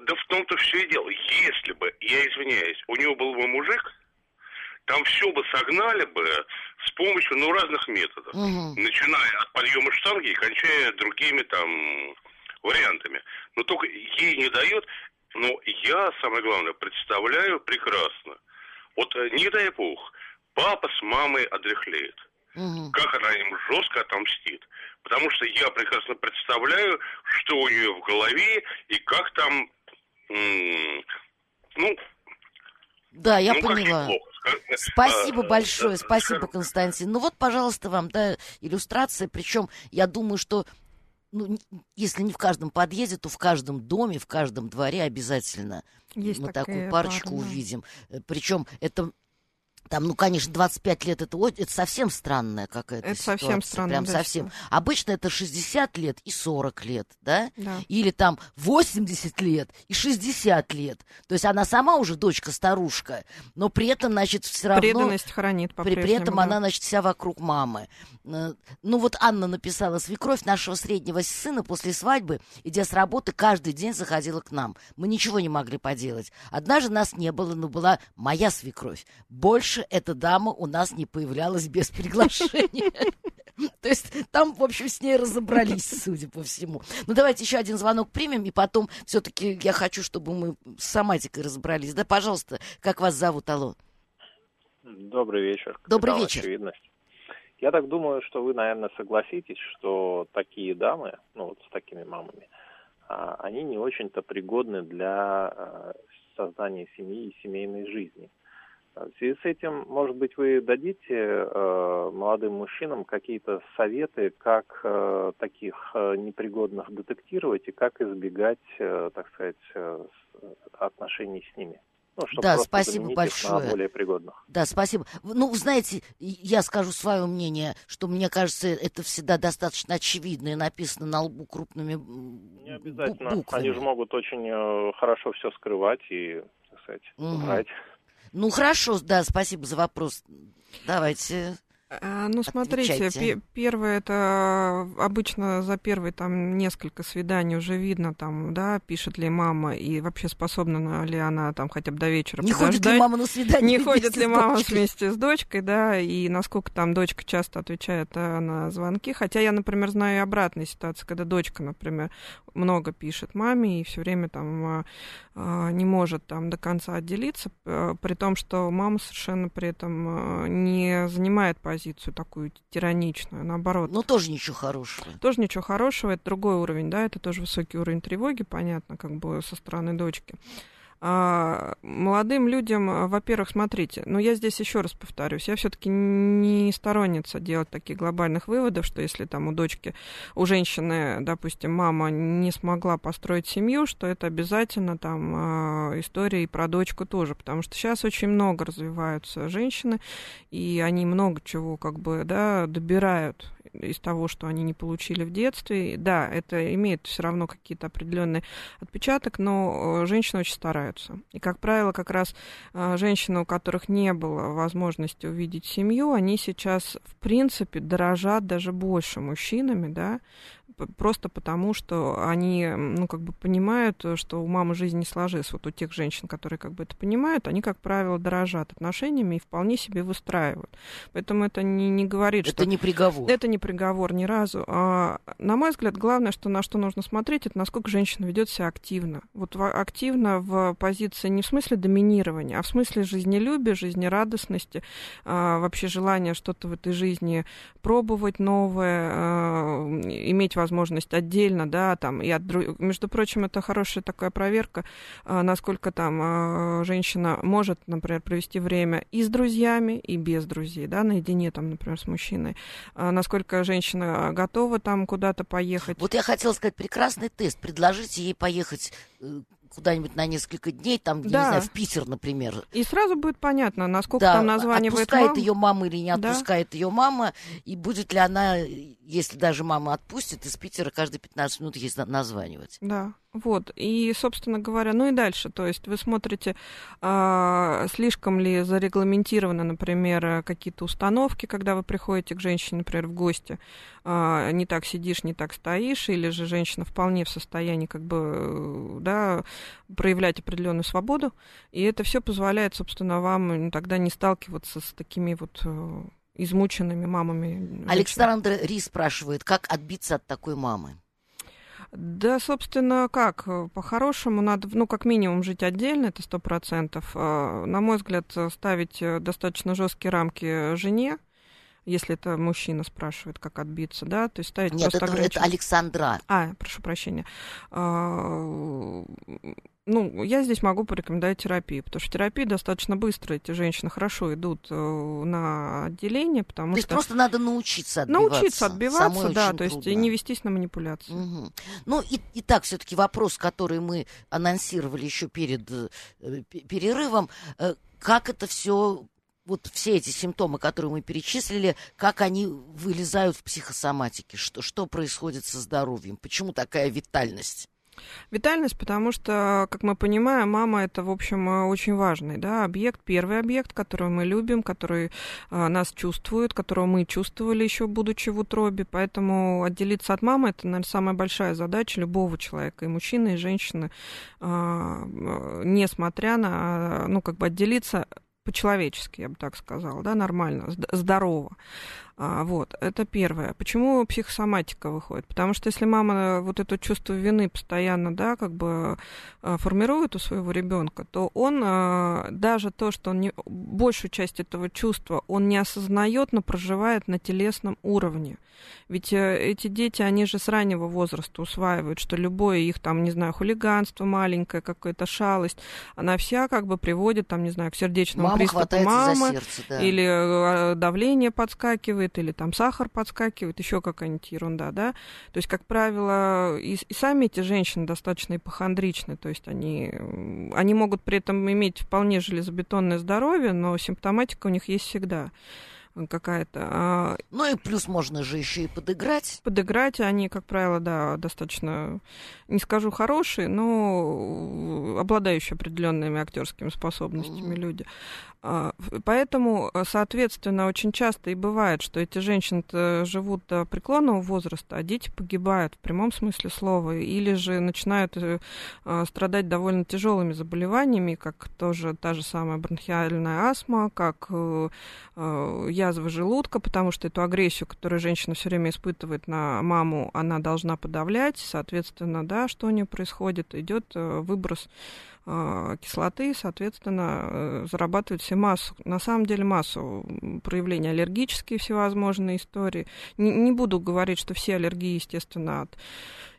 да в том-то все и дело. Если бы, я извиняюсь, у него был бы мужик, там все бы согнали бы с помощью, ну, разных методов. Мгм. Начиная от подъема штанги и кончая другими там вариантами. Но только ей не дает. Но я, самое главное, представляю прекрасно. Вот э, не дай бог, папа с мамой одряхлеет Мгм. как она им жестко отомстит. Потому что я прекрасно представляю, что у нее в голове и как там, ну, Да, я ну поняла. Ска- Спасибо а, большое, да, спасибо, скажем, Константин. Ну вот, пожалуйста, вам, да, иллюстрация. Причем, я думаю, что ну, если не в каждом подъезде, то в каждом доме, в каждом дворе обязательно Есть мы такую парочку пары, да. увидим. Причем это Там, ну, конечно, 25 лет это, это совсем странная какая-то Это ситуация. совсем странно, Прям да, совсем. Обычно это 60 лет и 40 лет, да? Да. Или там 80 лет и 60 лет. То есть она сама уже дочка-старушка, но при этом, значит, все равно... Преданность хранит При, при по-прежнему. этом да. она, значит, вся вокруг мамы. Э, Ну вот Анна написала, свекровь нашего среднего сына после свадьбы, идя с работы, каждый день заходила к нам. Мы ничего не могли поделать. Однажды нас не было, но была моя свекровь. Больше эта дама у нас не появлялась без приглашения. То есть там, в общем, с ней разобрались, судя по всему. Ну, давайте еще один звонок примем, и потом все-таки я хочу, чтобы мы с соматикой разобрались. Да, пожалуйста, как вас зовут, алло? Добрый вечер. Добрый Капитан вечер. Очевидность. Я так думаю, что вы, наверное, согласитесь, что такие дамы, ну вот с такими мамами, а, они не очень-то пригодны для а, создания семьи и семейной жизни. В связи с этим, может быть, вы дадите э, молодым мужчинам какие-то советы, как э, таких э, непригодных детектировать и как избегать, э, так сказать, э, отношений с ними? Ну, чтобы Да, спасибо большое. на более пригодных. Да, спасибо. Ну, знаете, я скажу свое мнение, что мне кажется, это всегда достаточно очевидно и написано на лбу крупными Не обязательно. буквами. Они же могут очень э, хорошо все скрывать и, так сказать, Мгм. врать. Ну, хорошо, да, спасибо за вопрос. Давайте. А, Ну, смотрите, пе- первое, это обычно за первые там несколько свиданий уже видно, там, да, пишет ли мама и вообще способна ли она там хотя бы до вечера Не ходит ли подождать. мама на свидание Не ходит ли мама дочкой? вместе с дочкой, да, и насколько там дочка часто отвечает э, на звонки. Хотя я, например, знаю и обратные ситуации, когда дочка, например, много пишет маме и все время там не может там до конца отделиться, при том, что мама совершенно при этом не занимает позицию такую тираничную, наоборот. Ну, тоже ничего хорошего. Тоже ничего хорошего, это другой уровень, да, это тоже высокий уровень тревоги, понятно, как бы со стороны дочки. А, молодым людям, а, во-первых, смотрите, ну я здесь еще раз повторюсь, я все-таки не сторонница делать таких глобальных выводов, что если там у дочки, у женщины, допустим, мама не смогла построить семью, что это обязательно там а, история и про дочку тоже, потому что сейчас очень много развиваются женщины, и они много чего как бы, да, добирают из того, что они не получили в детстве. Да, это имеет все равно какие-то определенные отпечаток, но э, женщины очень стараются. И, как правило, как раз э, женщины, у которых не было возможности увидеть семью, они сейчас, в принципе, дорожат даже больше мужчинами, да, просто потому, что они, ну, как бы понимают, э, что у мамы жизнь не сложилась. Вот у тех женщин, которые как бы это понимают, они, как правило, дорожат отношениями и вполне себе выстраивают. Поэтому это не, не говорит, что Это не приговор. это не приговор ни разу. А, на мой взгляд, главное, что на что нужно смотреть, это насколько женщина ведет себя активно. Вот активно в позиции не в смысле доминирования, а в смысле жизнелюбия, жизнерадостности, а, вообще желания что-то в этой жизни пробовать новое, а, иметь возможность отдельно, да, там, и от дру- между прочим, это хорошая такая проверка, а, насколько там а, женщина может, например, провести время и с друзьями, и без друзей, да, наедине, там, например, с мужчиной, а, насколько женщина готова там куда-то поехать. Вот я хотела сказать, прекрасный тест. Предложите ей поехать э, куда-нибудь на несколько дней, там, Да. не знаю, в Питер, например. И сразу будет понятно, насколько да, там названивает отпускает мама. ее мама или не Да. отпускает ее мама, и будет ли она, если даже мама отпустит, из Питера каждые 15 минут ей на- названивать. Да, вот. И, собственно говоря, ну и дальше. То есть вы смотрите, а, слишком ли зарегламентированы, например, э, какие-то установки, когда вы приходите к женщине, например, в гости. А, не так сидишь, не так стоишь, или же женщина вполне в состоянии как бы, э, да, проявлять определенную свободу. И это все позволяет, собственно, вам тогда не сталкиваться с такими вот э, измученными мамами. Александр Ри спрашивает, как отбиться от такой мамы? Да, собственно, как? э, По-хорошему надо, ну, как минимум, жить отдельно, это сто процентов. А, На мой взгляд, э, ставить э, достаточно жесткие рамки жене, если это мужчина спрашивает, как отбиться, да, то есть ставить Нет, просто это, это ограничения. Александра. А, прошу прощения. Ну, я здесь могу порекомендовать терапию, потому что в терапии достаточно быстро эти женщины хорошо идут э, на отделение, потому То есть что просто надо научиться отбиваться. научиться отбиваться, Самой да, то есть трудно. не вестись на манипуляции. Мгм. Ну, и, и так все-таки вопрос, который мы анонсировали еще перед э, пе- перерывом, э, как это все вот все эти симптомы, которые мы перечислили, как они вылезают в психосоматике, что, что происходит со здоровьем, почему такая витальность? Витальность, потому что, как мы понимаем, мама это, в общем, очень важный да, объект, первый объект, который мы любим, который а, нас чувствует, которого мы чувствовали еще будучи в утробе. Поэтому отделиться от мамы это, наверное, самая большая задача любого человека, и мужчины, и женщины, а, несмотря на, ну, как бы отделиться по-человечески, я бы так сказала, да, нормально, здорово. А, вот, это первое. Почему психосоматика выходит? Потому что если мама вот это чувство вины постоянно, да, как бы а, формирует у своего ребенка, то он а, даже то, что он не, большую часть этого чувства он не осознает, но проживает на телесном уровне. Ведь э, эти дети, они же с раннего возраста усваивают, что любое их там, не знаю, хулиганство маленькое, какая-то шалость, она вся как бы приводит, там, не знаю, к сердечному Мама приступу мамы, сердце, да. или э, давление подскакивает, подскакивает, или там сахар подскакивает, еще какая-нибудь ерунда, да. То есть, как правило, и, и сами эти женщины достаточно ипохондричны, то есть они, они могут при этом иметь вполне железобетонное здоровье, но симптоматика у них есть всегда какая-то. А ну и плюс можно же еще и подыграть. Подыграть, они, как правило, да, достаточно, не скажу хорошие, но обладающие определенными актерскими способностями mm-hmm. люди. А, поэтому, соответственно, очень часто и бывает, что эти женщины живут до преклонного возраста, а дети погибают в прямом смысле слова, или же начинают э, а, страдать довольно тяжелыми заболеваниями, как тоже та же самая бронхиальная астма, как э, э, язва желудка, потому что эту агрессию, которую женщина все время испытывает на маму, она должна подавлять, соответственно, да, что у нее происходит, идет выброс кислоты, соответственно, э, зарабатывают все массу, на самом деле массу проявлений аллергические всевозможные истории. Не, не буду говорить, что все аллергии, естественно, от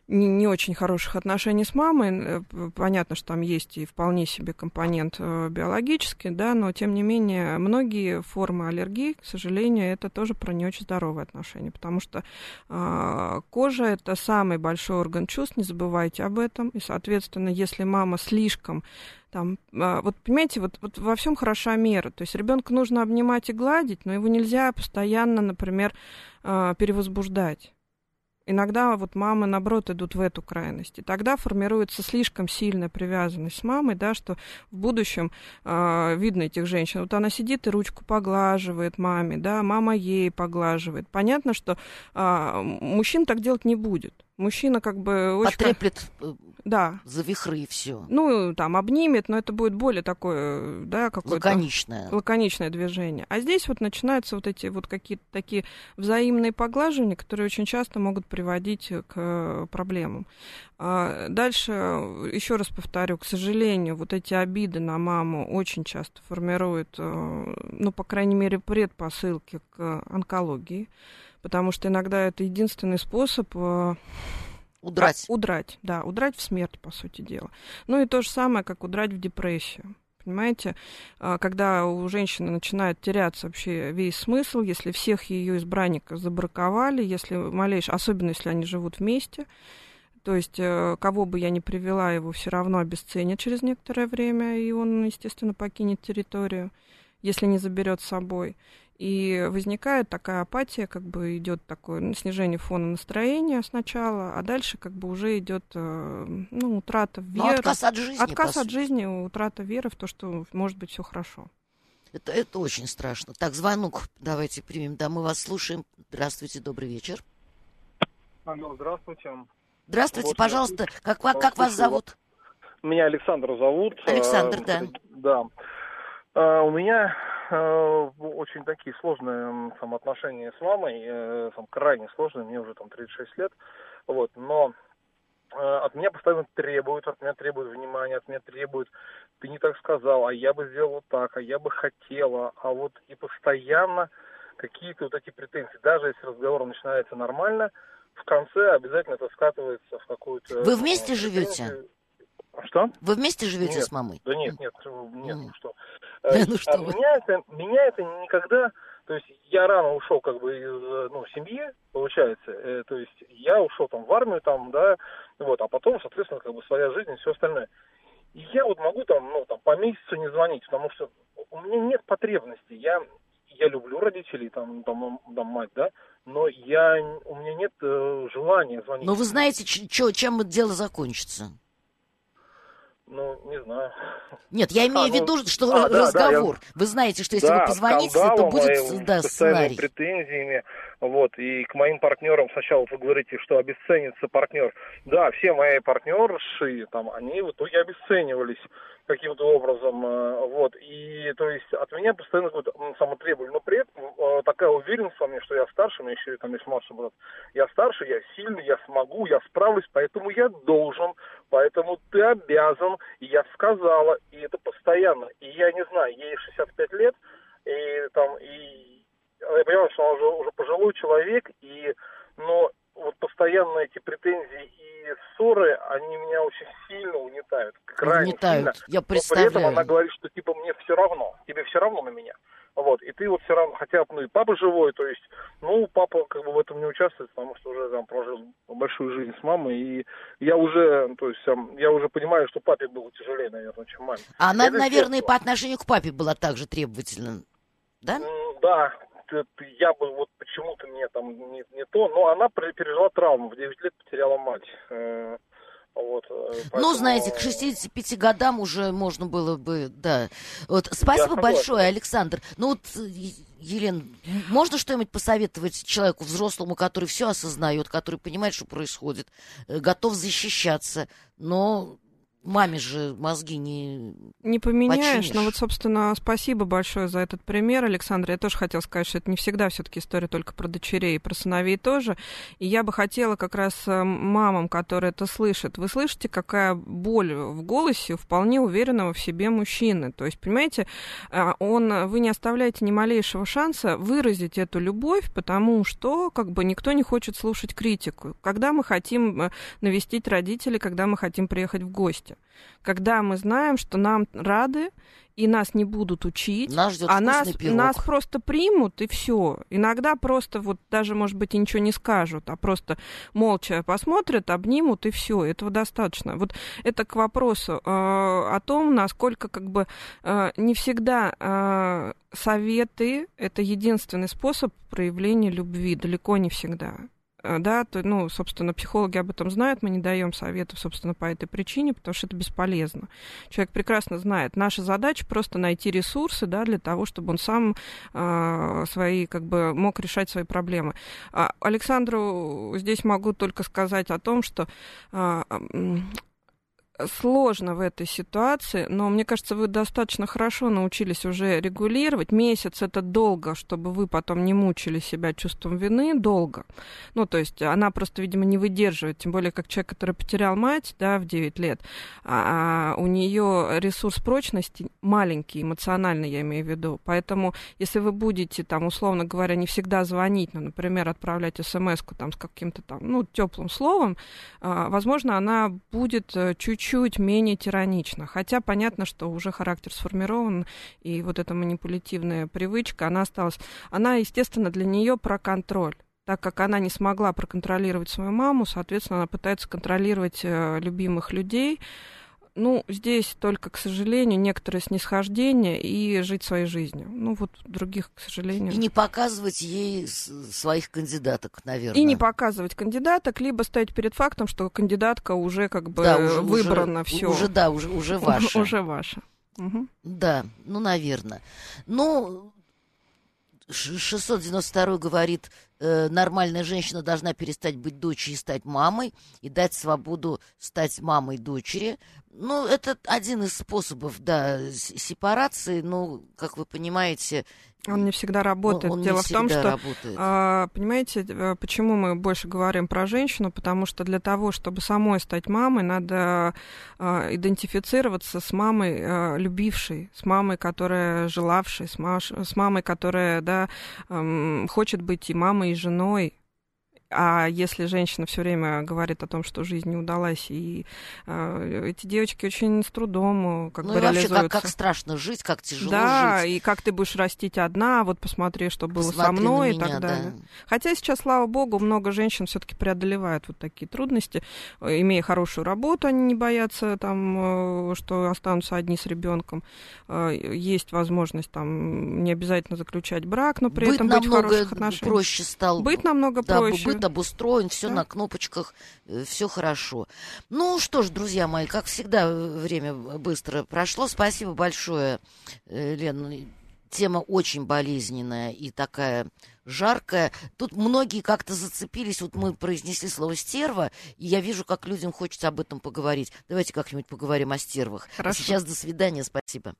не, не очень хороших отношений с мамой. Э, понятно, что там есть и вполне себе компонент э, биологический, да, но тем не менее многие формы аллергии, к сожалению, это тоже про не очень здоровые отношения, потому что э, кожа это самый большой орган чувств, не забывайте об этом, и, соответственно, если мама слишком там, а, вот понимаете, вот, вот во всем хороша мера. То есть ребенка нужно обнимать и гладить, но его нельзя постоянно, например, перевозбуждать. Иногда вот мамы, наоборот, идут в эту крайность. И тогда формируется слишком сильная привязанность с мамой, да, что в будущем э, видно этих женщин. Вот она сидит и ручку поглаживает маме, да, мама ей поглаживает. Понятно, что э, мужчин так делать не будет. Мужчина как бы очень... Потреплет э, да. за вихры и все. Ну, там, обнимет, но это будет более такое, да, какое-то... Лаконичное. Лаконичное движение. А здесь вот начинаются вот эти вот какие-то такие взаимные поглаживания, которые очень часто могут приводить к проблемам. А дальше, еще раз повторю, к сожалению, вот эти обиды на маму очень часто формируют, э, ну, по крайней мере, предпосылки к онкологии потому что иногда это единственный способ э, удрать. А, удрать, да, удрать в смерть, по сути дела. Ну и то же самое, как удрать в депрессию. Понимаете, а, когда у женщины начинает теряться вообще весь смысл, если всех ее избранников забраковали, если малейший, особенно если они живут вместе, то есть э, кого бы я ни привела, его все равно обесценят через некоторое время, и он, естественно, покинет территорию, если не заберет с собой. И возникает такая апатия, как бы идет такое снижение фона настроения сначала, а дальше как бы уже идет э, ну, утрата веры. Ну, отказ от жизни. Отказ от жизни, утрата веры в то, что может быть все хорошо. Это, это очень страшно. Так, звонок давайте примем. Да, мы вас слушаем. Здравствуйте, добрый вечер. Алло, здравствуйте. Здравствуйте, вот, пожалуйста. Как, как, как вас зовут? Меня Александр зовут. Александр, да. Да. А, у меня э, очень такие сложные там, отношения с мамой, э, там, крайне сложные, мне уже там 36 лет, вот, но э, от меня постоянно требуют, от меня требуют внимания, от меня требуют, ты не так сказал, а я бы сделал так, а я бы хотела, а вот и постоянно какие-то вот эти претензии, даже если разговор начинается нормально, в конце обязательно это скатывается в какую-то... Вы вместе живете? Что? Вы вместе живете нет, с мамой? Да нет, нет, нет, mm. ну что. Да, ну что а меня, это, меня это никогда... То есть я рано ушел как бы из ну, семьи, получается. Э, то есть я ушел там в армию, там, да, вот, а потом, соответственно, как бы своя жизнь и все остальное. И я вот могу там, ну, там, по месяцу не звонить, потому что у у меня нет потребности. Я, я люблю родителей, там, там, там мать, да, но я, у меня нет э, желания звонить. Но вы знаете, ч- чем дело закончится? Ну, не знаю. Нет, я имею а, в виду, ну, что а, разговор. Да, да, я... Вы знаете, что если да, вы позвоните, то будет да, сценарий. претензиями. Вот, и к моим партнерам сначала вы говорите, что обесценится партнер. Да, все мои партнерши, там, они в итоге обесценивались каким-то образом, э, вот, и, то есть, от меня постоянно какое-то самотребование, но при этом э, такая уверенность во мне, что я старше, у меня еще там есть младший брат, я старше, я сильный, я смогу, я справлюсь, поэтому я должен, поэтому ты обязан, и я сказала, и это постоянно, и я не знаю, ей 65 лет, и там, и я понимаю, что он уже, уже пожилой человек, и, но вот постоянно эти претензии и ссоры, они меня очень сильно угнетают. Крайне угнетают, сильно. я представляю. Но при этом она говорит, что типа мне все равно, тебе все равно на меня. Вот, и ты вот все равно, хотя ну и папа живой, то есть, ну, папа как бы в этом не участвует, потому что уже там прожил большую жизнь с мамой, и я уже, то есть, я уже понимаю, что папе было тяжелее, наверное, чем маме. А она, наверное, по отношению к папе была также требовательна, да? Да, я бы вот почему-то мне там не, не то, но она пережила травму, в 9 лет потеряла мать. Э, вот, э, ну, поэтому... Ну, знаете, к 65 годам уже можно было бы, да. Вот, спасибо большое, Александр. Ну вот, Елена, можно что-нибудь посоветовать человеку взрослому, который все осознает, который понимает, что происходит, э, готов защищаться, но маме же мозги не Не поменяешь, починишь. но вот, собственно, спасибо большое за этот пример, Александр. Я тоже хотела сказать, что это не всегда все таки история только про дочерей, и про сыновей тоже. И я бы хотела как раз э, мамам, которые это слышат, вы слышите, какая боль в голосе вполне уверенного в себе мужчины. То есть, понимаете, э, он, вы не оставляете ни малейшего шанса выразить эту любовь, потому что как бы никто не хочет слушать критику. Когда мы хотим э, навестить родителей, когда мы хотим приехать в гости когда мы знаем, что нам рады, и нас не будут учить, нас ждет а нас, пирог. нас просто примут, и все. Иногда просто вот даже, может быть, и ничего не скажут, а просто молча посмотрят, обнимут, и все. Этого достаточно. Вот это к вопросу э, о том, насколько как бы э, не всегда э, советы это единственный способ проявления любви, далеко не всегда. Э, да, то, ну, собственно, психологи об этом знают, мы не даем советов, собственно, по этой причине, потому что это бесполезно. Человек прекрасно знает. Наша задача просто найти ресурсы, да, для того, чтобы он сам э, свои, как бы, мог решать свои проблемы. А Александру здесь могу только сказать о том, что э, сложно в этой ситуации, но мне кажется, вы достаточно хорошо научились уже регулировать. Месяц это долго, чтобы вы потом не мучили себя чувством вины, долго. Ну, то есть она просто, видимо, не выдерживает, тем более как человек, который потерял мать, да, в 9 лет, а у нее ресурс прочности маленький, эмоциональный, я имею в виду. Поэтому, если вы будете, там, условно говоря, не всегда звонить, ну, например, отправлять смс там с каким-то там, ну, теплым словом, а, возможно, она будет э, чуть-чуть чуть менее тиранично. Хотя понятно, что уже характер сформирован, и вот эта манипулятивная привычка, она осталась. Она, естественно, для нее про контроль так как она не смогла проконтролировать свою маму, соответственно, она пытается контролировать э, любимых людей. Ну, здесь только, к сожалению, некоторое снисхождение и жить своей жизнью. Ну, вот других, к сожалению. И не показывать ей своих кандидаток, наверное. И не показывать кандидаток, либо стоять перед фактом, что кандидатка уже как бы да, уже, выбрана, все. Уже, да, уже, уже ваша. Уже ваша. Угу. Да, ну, наверное. Ну, 692 говорит, э, нормальная женщина должна перестать быть дочерью и стать мамой, и дать свободу стать мамой дочери. Ну, это один из способов, да, сепарации, но, как вы понимаете, он не всегда работает. Он, Дело в том, что, работает. А, понимаете, э, почему мы больше говорим про женщину? Потому что для того, чтобы самой стать мамой, надо а, идентифицироваться с мамой а, любившей, с мамой, которая желавшей, с, мамой, которая да, а, хочет быть и мамой, и женой, А если женщина все время говорит о том, что жизнь не удалась, и э, эти девочки очень с трудом как ну бы и вообще, как, как страшно жить, как тяжело да, жить. и как ты будешь растить одна, вот посмотри, что было Посмотри со мной и меня, так да. далее. Хотя сейчас, слава богу, много женщин все-таки преодолевают вот такие трудности, э, имея хорошую работу, они не боятся там, э, что останутся одни с ребенком. Э, Есть возможность там не обязательно заключать брак, но при быть этом быть в намного хороших отношениях. проще стал. Быть намного да, проще. Быт обустроен, все Да. на кнопочках, все хорошо. Ну что ж, друзья мои, как всегда, э, время быстро прошло. Спасибо большое, э, Лен. Тема очень болезненная и такая жаркая. Тут многие как-то зацепились. Вот мы произнесли слово стерва, и я вижу, как людям хочется об этом поговорить. Давайте как-нибудь поговорим о стервах. А Хорошо. сейчас до свидания, спасибо.